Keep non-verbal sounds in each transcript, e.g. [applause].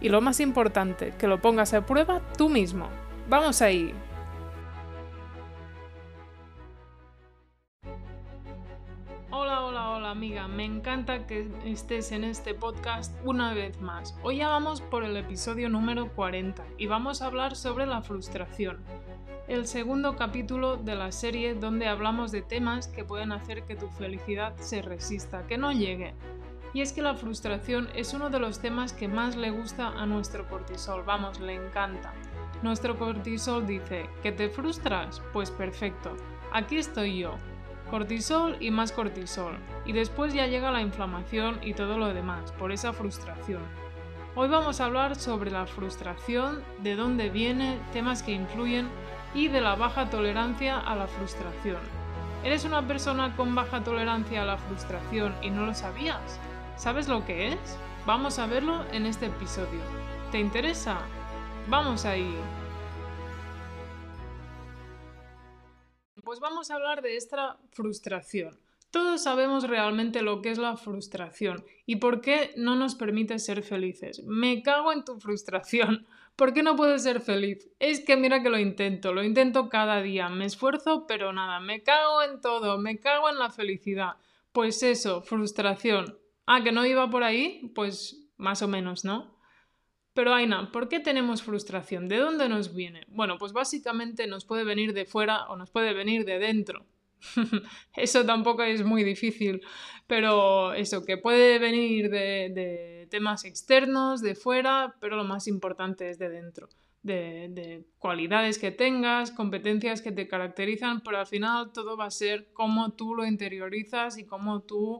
Y lo más importante, que lo pongas a prueba tú mismo. ¡Vamos ahí! Hola, hola, hola amiga, me encanta que estés en este podcast una vez más. Hoy ya vamos por el episodio número 40 y vamos a hablar sobre la frustración, el segundo capítulo de la serie donde hablamos de temas que pueden hacer que tu felicidad se resista, que no llegue. Y es que la frustración es uno de los temas que más le gusta a nuestro cortisol, vamos, le encanta. Nuestro cortisol dice, ¿que te frustras? Pues perfecto, aquí estoy yo. Cortisol y más cortisol. Y después ya llega la inflamación y todo lo demás, por esa frustración. Hoy vamos a hablar sobre la frustración, de dónde viene, temas que influyen y de la baja tolerancia a la frustración. ¿Eres una persona con baja tolerancia a la frustración y no lo sabías? ¿Sabes lo que es? Vamos a verlo en este episodio. ¿Te interesa? Vamos ahí. Pues vamos a hablar de esta frustración. Todos sabemos realmente lo que es la frustración y por qué no nos permite ser felices. Me cago en tu frustración. ¿Por qué no puedes ser feliz? Es que mira que lo intento, lo intento cada día, me esfuerzo, pero nada, me cago en todo, me cago en la felicidad. Pues eso, frustración. Ah, que no iba por ahí, pues más o menos, ¿no? Pero Aina, ¿por qué tenemos frustración? ¿De dónde nos viene? Bueno, pues básicamente nos puede venir de fuera o nos puede venir de dentro. [laughs] eso tampoco es muy difícil, pero eso, que puede venir de, temas externos, de fuera, pero lo más importante es de dentro. De, de, cualidades que tengas, competencias que te caracterizan, pero al final todo va a ser cómo tú lo interiorizas y cómo tú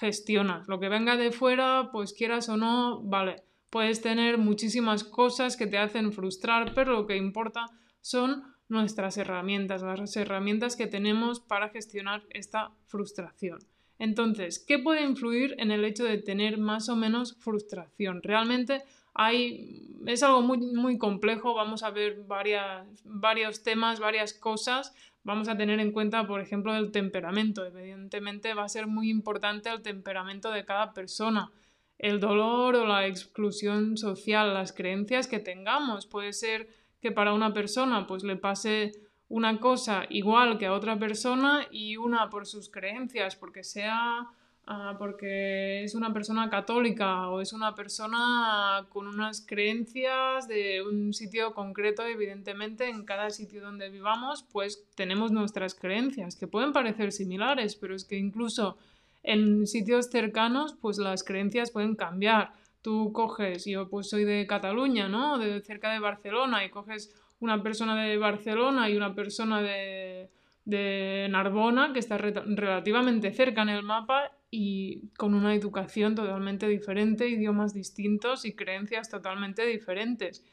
gestionas. Lo que venga de fuera, pues quieras o no, vale, puedes tener muchísimas cosas que te hacen frustrar, pero lo que importa son nuestras herramientas, las herramientas que tenemos para gestionar esta frustración. Entonces, ¿qué puede influir en el hecho de tener más o menos frustración? Realmente hay, es algo muy, muy complejo, vamos a ver varias, varios temas, varias cosas, vamos a tener en cuenta, por ejemplo, el temperamento. Evidentemente va a ser muy importante el temperamento de cada persona. El dolor o la exclusión social, las creencias que tengamos. Puede ser que para una persona pues le pase una cosa igual que a otra persona y una por sus creencias, porque sea ah, porque es una persona católica o es una persona con unas creencias de un sitio concreto, evidentemente en cada sitio donde vivamos pues tenemos nuestras creencias que pueden parecer similares, pero es que incluso en sitios cercanos pues las creencias pueden cambiar tú coges, yo pues soy de Cataluña, ¿no? De cerca de Barcelona, y coges una persona de Barcelona y una persona de, de Narbona, que está relativamente cerca en el mapa y con una educación totalmente diferente, idiomas distintos y creencias totalmente diferentes.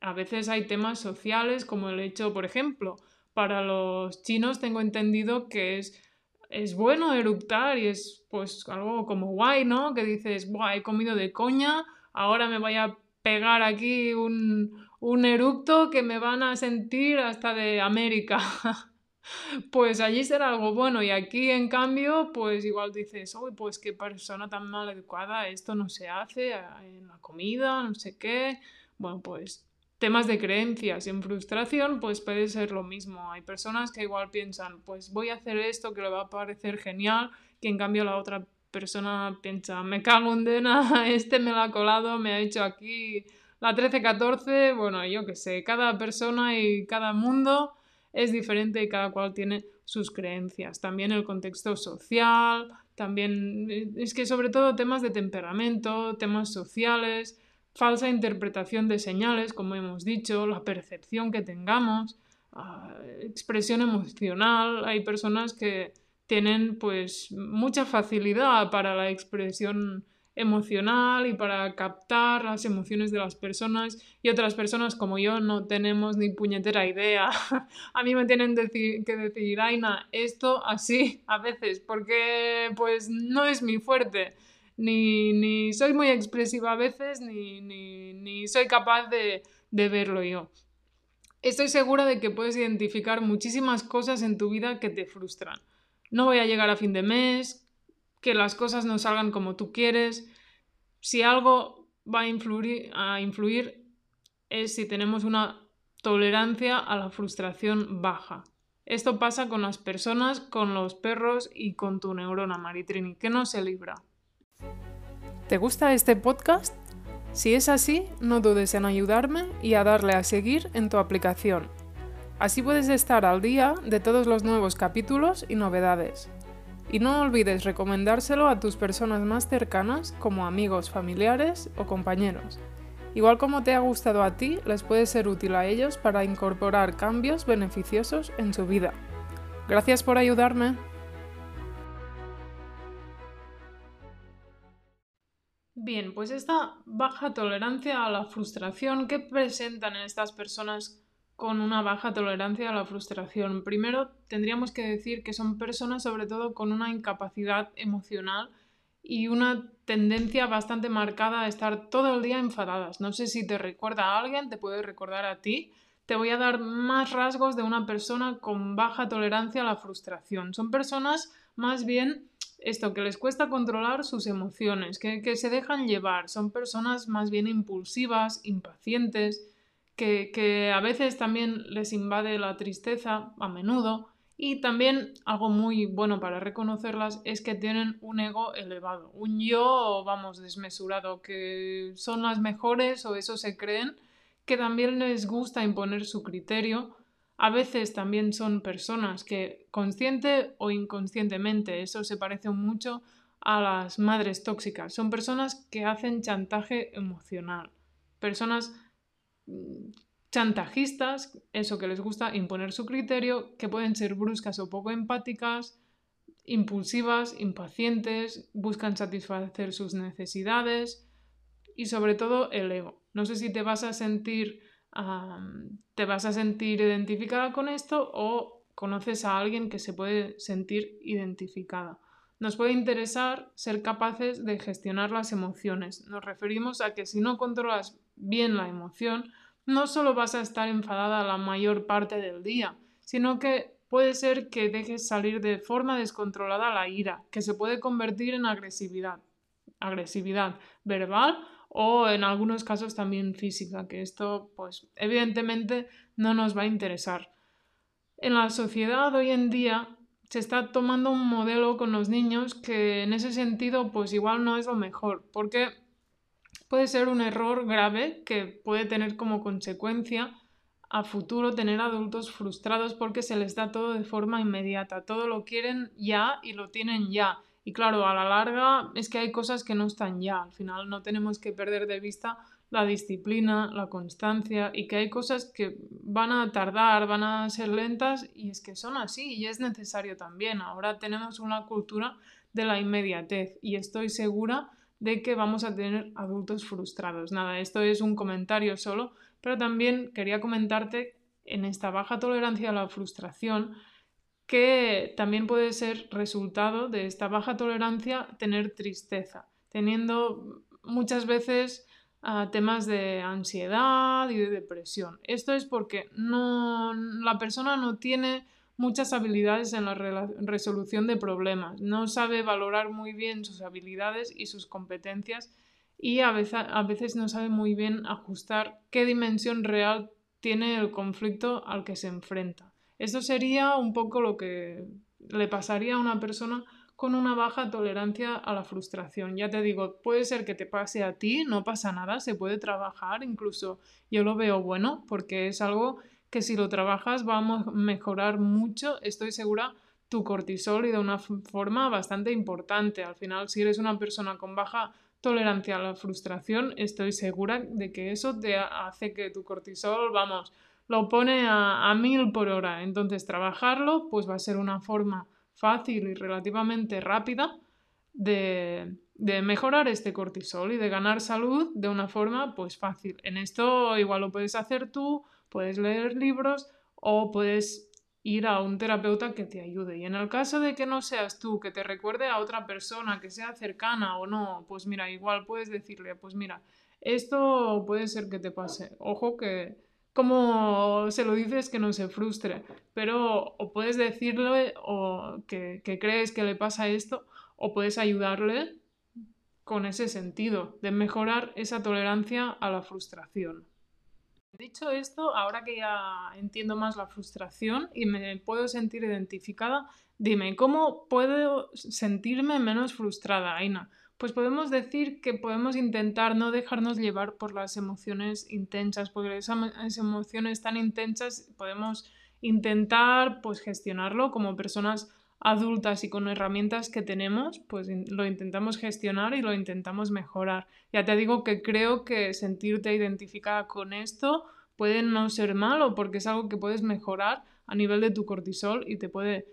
A veces hay temas sociales como el hecho, por ejemplo, para los chinos tengo entendido que es es bueno eruptar y es pues algo como guay, ¿no? Que dices, Buah, he comido de coña, ahora me voy a pegar aquí un, un erupto que me van a sentir hasta de América. [laughs] pues allí será algo bueno y aquí en cambio pues igual dices, uy, pues qué persona tan mal educada, esto no se hace en la comida, no sé qué. Bueno, pues temas de creencias, en frustración, pues puede ser lo mismo. Hay personas que igual piensan, pues voy a hacer esto que le va a parecer genial, que en cambio la otra persona piensa, me cago en dena, [laughs] este me la ha colado, me ha hecho aquí la 13-14, bueno, yo qué sé, cada persona y cada mundo es diferente y cada cual tiene sus creencias. También el contexto social, también es que sobre todo temas de temperamento, temas sociales, falsa interpretación de señales, como hemos dicho, la percepción que tengamos, ah, expresión emocional. Hay personas que tienen pues mucha facilidad para la expresión emocional y para captar las emociones de las personas y otras personas como yo no tenemos ni puñetera idea. [laughs] a mí me tienen que decir, Aina, esto así [laughs] a veces, porque pues no es mi fuerte. Ni, ni soy muy expresiva a veces, ni, ni, ni soy capaz de, de verlo yo. Estoy segura de que puedes identificar muchísimas cosas en tu vida que te frustran. No voy a llegar a fin de mes, que las cosas no salgan como tú quieres. Si algo va a influir, es si tenemos una tolerancia a la frustración baja. Esto pasa con las personas, con los perros y con tu neurona, Maritrini, que no se libra. ¿Te gusta este podcast? Si es así, no dudes en ayudarme y a darle a seguir en tu aplicación. Así puedes estar al día de todos los nuevos capítulos y novedades. Y no olvides recomendárselo a tus personas más cercanas como amigos, familiares o compañeros. Igual como te ha gustado a ti, les puede ser útil a ellos para incorporar cambios beneficiosos en su vida. Gracias por ayudarme. Bien, pues esta baja tolerancia a la frustración que presentan estas personas con una baja tolerancia a la frustración. Primero, tendríamos que decir que son personas sobre todo con una incapacidad emocional y una tendencia bastante marcada a estar todo el día enfadadas. No sé si te recuerda a alguien, te puede recordar a ti. Te voy a dar más rasgos de una persona con baja tolerancia a la frustración. Son personas más bien esto, que les cuesta controlar sus emociones, que, que se dejan llevar. Son personas más bien impulsivas, impacientes, que, a veces también les invade la tristeza, a menudo, y también algo muy bueno para reconocerlas es que tienen un ego elevado, un yo, vamos, desmesurado, que son las mejores o eso se creen, que también les gusta imponer su criterio. A veces también son personas que consciente o inconscientemente, eso se parece mucho a las madres tóxicas, son personas que hacen chantaje emocional, personas chantajistas, eso que les gusta imponer su criterio, que pueden ser bruscas o poco empáticas, impulsivas, impacientes, buscan satisfacer sus necesidades y sobre todo el ego. No sé si te vas a sentir te vas a sentir identificada con esto o conoces a alguien que se puede sentir identificada. Nos puede interesar ser capaces de gestionar las emociones. Nos referimos a que si no controlas bien la emoción, no solo vas a estar enfadada la mayor parte del día, sino que puede ser que dejes salir de forma descontrolada la ira, que se puede convertir en agresividad, agresividad verbal o en algunos casos también física, que esto pues evidentemente no nos va a interesar. En la sociedad hoy en día se está tomando un modelo con los niños que en ese sentido pues igual no es lo mejor, porque puede ser un error grave que puede tener como consecuencia a futuro tener adultos frustrados porque se les da todo de forma inmediata, todo lo quieren ya y lo tienen ya. Y claro, a la larga es que hay cosas que no están ya, al final no tenemos que perder de vista la disciplina, la constancia y que hay cosas que van a tardar, van a ser lentas y es que son así y es necesario también. Ahora tenemos una cultura de la inmediatez y estoy segura de que vamos a tener adultos frustrados. Nada, esto es un comentario solo, pero también quería comentarte en esta baja tolerancia a la frustración que también puede ser resultado de esta baja tolerancia tener tristeza, teniendo muchas veces ah, temas de ansiedad y de depresión. Esto es porque no, la persona no tiene muchas habilidades en la resolución de problemas, no sabe valorar muy bien sus habilidades y sus competencias y a veces, a veces no sabe muy bien ajustar qué dimensión real tiene el conflicto al que se enfrenta. Esto sería un poco lo que le pasaría a una persona con una baja tolerancia a la frustración. Ya te digo, puede ser que te pase a ti, no pasa nada, se puede trabajar, incluso yo lo veo bueno porque es algo que si lo trabajas va a mejorar mucho, estoy segura, tu cortisol y de una forma bastante importante. Al final, si eres una persona con baja tolerancia a la frustración, estoy segura de que eso te hace que tu cortisol, vamos, lo pone a, a mil por hora. Entonces, trabajarlo, pues va a ser una forma fácil y relativamente rápida de, de mejorar este cortisol y de ganar salud de una forma pues fácil. En esto igual lo puedes hacer tú, puedes leer libros o puedes ir a un terapeuta que te ayude. Y en el caso de que no seas tú, que te recuerde a otra persona que sea cercana o no, pues mira, igual puedes decirle, pues mira, esto puede ser que te pase. Ojo que como se lo dices que no se frustre, pero o puedes decirle o que, que crees que le pasa esto o puedes ayudarle con ese sentido de mejorar esa tolerancia a la frustración. Dicho esto, ahora que ya entiendo más la frustración y me puedo sentir identificada, dime, ¿cómo puedo sentirme menos frustrada, Aina? Pues podemos decir que podemos intentar no dejarnos llevar por las emociones intensas, porque esas emociones tan intensas podemos intentar pues gestionarlo como personas adultas y con herramientas que tenemos, pues lo intentamos gestionar y lo intentamos mejorar. Ya te digo que creo que sentirte identificada con esto puede no ser malo porque es algo que puedes mejorar a nivel de tu cortisol y te puede,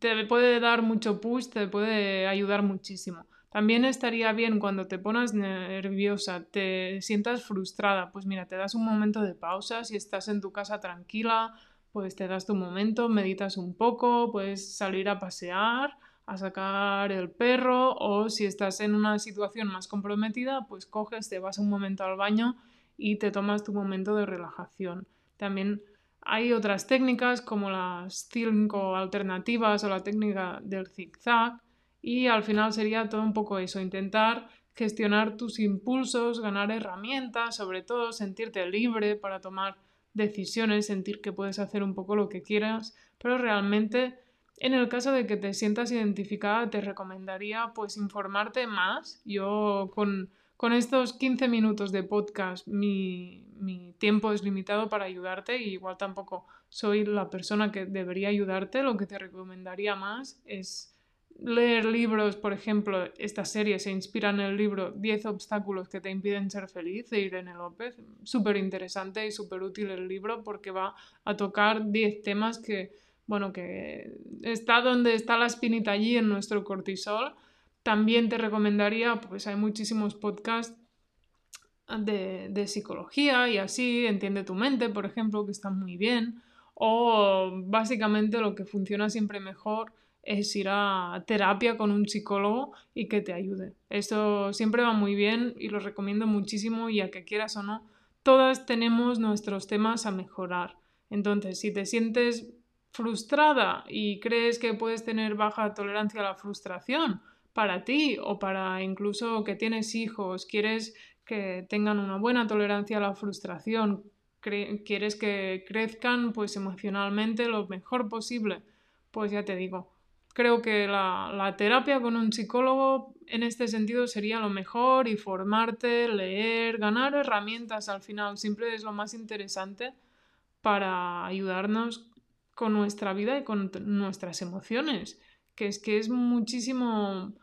te puede dar mucho push, te puede ayudar muchísimo. También estaría bien cuando te pones nerviosa, te sientas frustrada, pues mira, te das un momento de pausa, si estás en tu casa tranquila, pues te das tu momento, meditas un poco, puedes salir a pasear, a sacar el perro o si estás en una situación más comprometida, pues coges, te vas un momento al baño y te tomas tu momento de relajación. También hay otras técnicas como las cinco alternativas o la técnica del zigzag y al final sería todo un poco eso, intentar gestionar tus impulsos, ganar herramientas, sobre todo sentirte libre para tomar decisiones, sentir que puedes hacer un poco lo que quieras, pero realmente en el caso de que te sientas identificada te recomendaría pues informarte más. Yo con, con estos 15 minutos de podcast mi, mi tiempo es limitado para ayudarte y igual tampoco soy la persona que debería ayudarte. Lo que te recomendaría más es leer libros, por ejemplo, esta serie se inspira en el libro 10 obstáculos que te impiden ser feliz de Irene López. Súper interesante y súper útil el libro porque va a tocar 10 temas que, bueno, que está donde está la espinita allí en nuestro cortisol. También te recomendaría, pues hay muchísimos podcasts de, de psicología y así, Entiende tu mente, por ejemplo, que están muy bien. O básicamente lo que funciona siempre mejor es ir a terapia con un psicólogo y que te ayude. Esto siempre va muy bien y lo recomiendo muchísimo y a que quieras o no, todas tenemos nuestros temas a mejorar. Entonces, si te sientes frustrada y crees que puedes tener baja tolerancia a la frustración para ti o para incluso que tienes hijos, quieres que tengan una buena tolerancia a la frustración, quieres que crezcan pues emocionalmente lo mejor posible, pues ya te digo, creo que la, terapia con un psicólogo en este sentido sería lo mejor y formarte, leer, ganar herramientas al final siempre es lo más interesante para ayudarnos con nuestra vida y con nuestras emociones, que es que es muchísimo,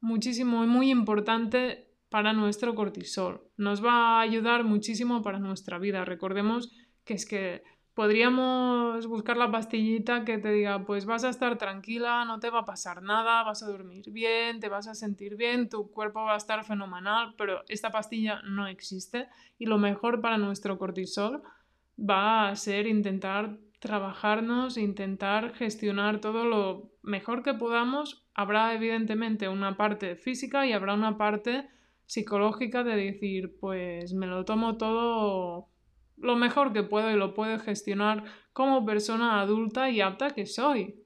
muchísimo y muy importante para nuestro cortisol. Nos va a ayudar muchísimo para nuestra vida. Recordemos que es que podríamos buscar la pastillita que te diga, pues vas a estar tranquila, no te va a pasar nada, vas a dormir bien, te vas a sentir bien, tu cuerpo va a estar fenomenal, pero esta pastilla no existe y lo mejor para nuestro cortisol va a ser intentar trabajarnos, intentar gestionar todo lo mejor que podamos. Habrá evidentemente una parte física y habrá una parte psicológica de decir, pues me lo tomo todo lo mejor que puedo y lo puedo gestionar como persona adulta y apta que soy.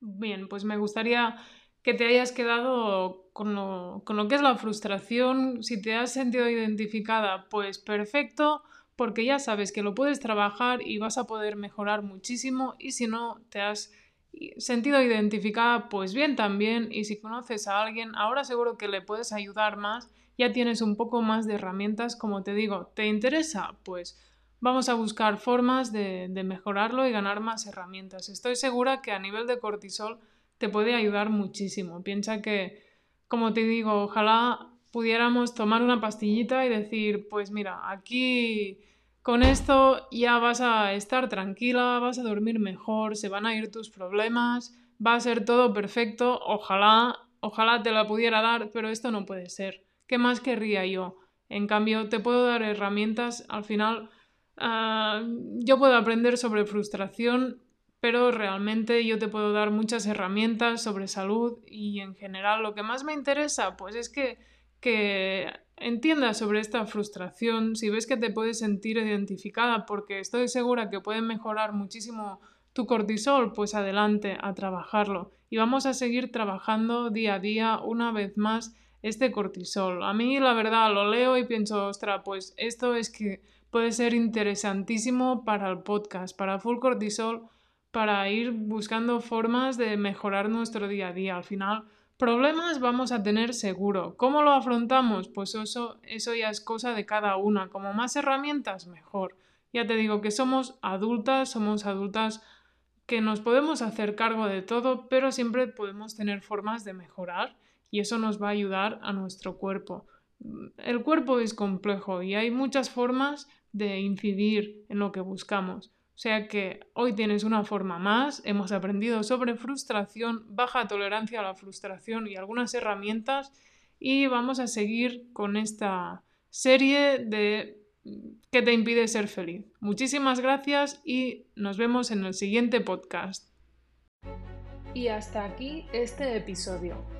Bien, pues me gustaría que te hayas quedado con lo, con lo, que es la frustración. Si te has sentido identificada, pues perfecto, porque ya sabes que lo puedes trabajar y vas a poder mejorar muchísimo. Y si no te has sentido identificada, pues bien también. Y si conoces a alguien, ahora seguro que le puedes ayudar más ya tienes un poco más de herramientas, como te digo, ¿te interesa? Pues vamos a buscar formas de, mejorarlo y ganar más herramientas. Estoy segura que a nivel de cortisol te puede ayudar muchísimo. Piensa que, como te digo, ojalá pudiéramos tomar una pastillita y decir, pues mira, aquí con esto ya vas a estar tranquila, vas a dormir mejor, se van a ir tus problemas, va a ser todo perfecto, ojalá, ojalá te la pudiera dar, pero esto no puede ser. ¿Qué más querría yo? En cambio, te puedo dar herramientas, al final ah, yo puedo aprender sobre frustración, pero realmente yo te puedo dar muchas herramientas sobre salud y en general lo que más me interesa pues es que, que entiendas sobre esta frustración, si ves que te puedes sentir identificada porque estoy segura que puede mejorar muchísimo tu cortisol, pues adelante a trabajarlo. Y vamos a seguir trabajando día a día una vez más este cortisol. A mí la verdad lo leo y pienso, ostra, pues esto es que puede ser interesantísimo para el podcast, para Full Cortisol, para ir buscando formas de mejorar nuestro día a día. Al final, problemas vamos a tener seguro. ¿Cómo lo afrontamos? Pues eso, eso ya es cosa de cada una. Como más herramientas, mejor. Ya te digo que somos adultas, somos adultas que nos podemos hacer cargo de todo, pero siempre podemos tener formas de mejorar y eso nos va a ayudar a nuestro cuerpo. El cuerpo es complejo y hay muchas formas de incidir en lo que buscamos. O sea que hoy tienes una forma más, hemos aprendido sobre frustración, baja tolerancia a la frustración y algunas herramientas y vamos a seguir con esta serie de que te impide ser feliz. Muchísimas gracias y nos vemos en el siguiente podcast. Y hasta aquí este episodio.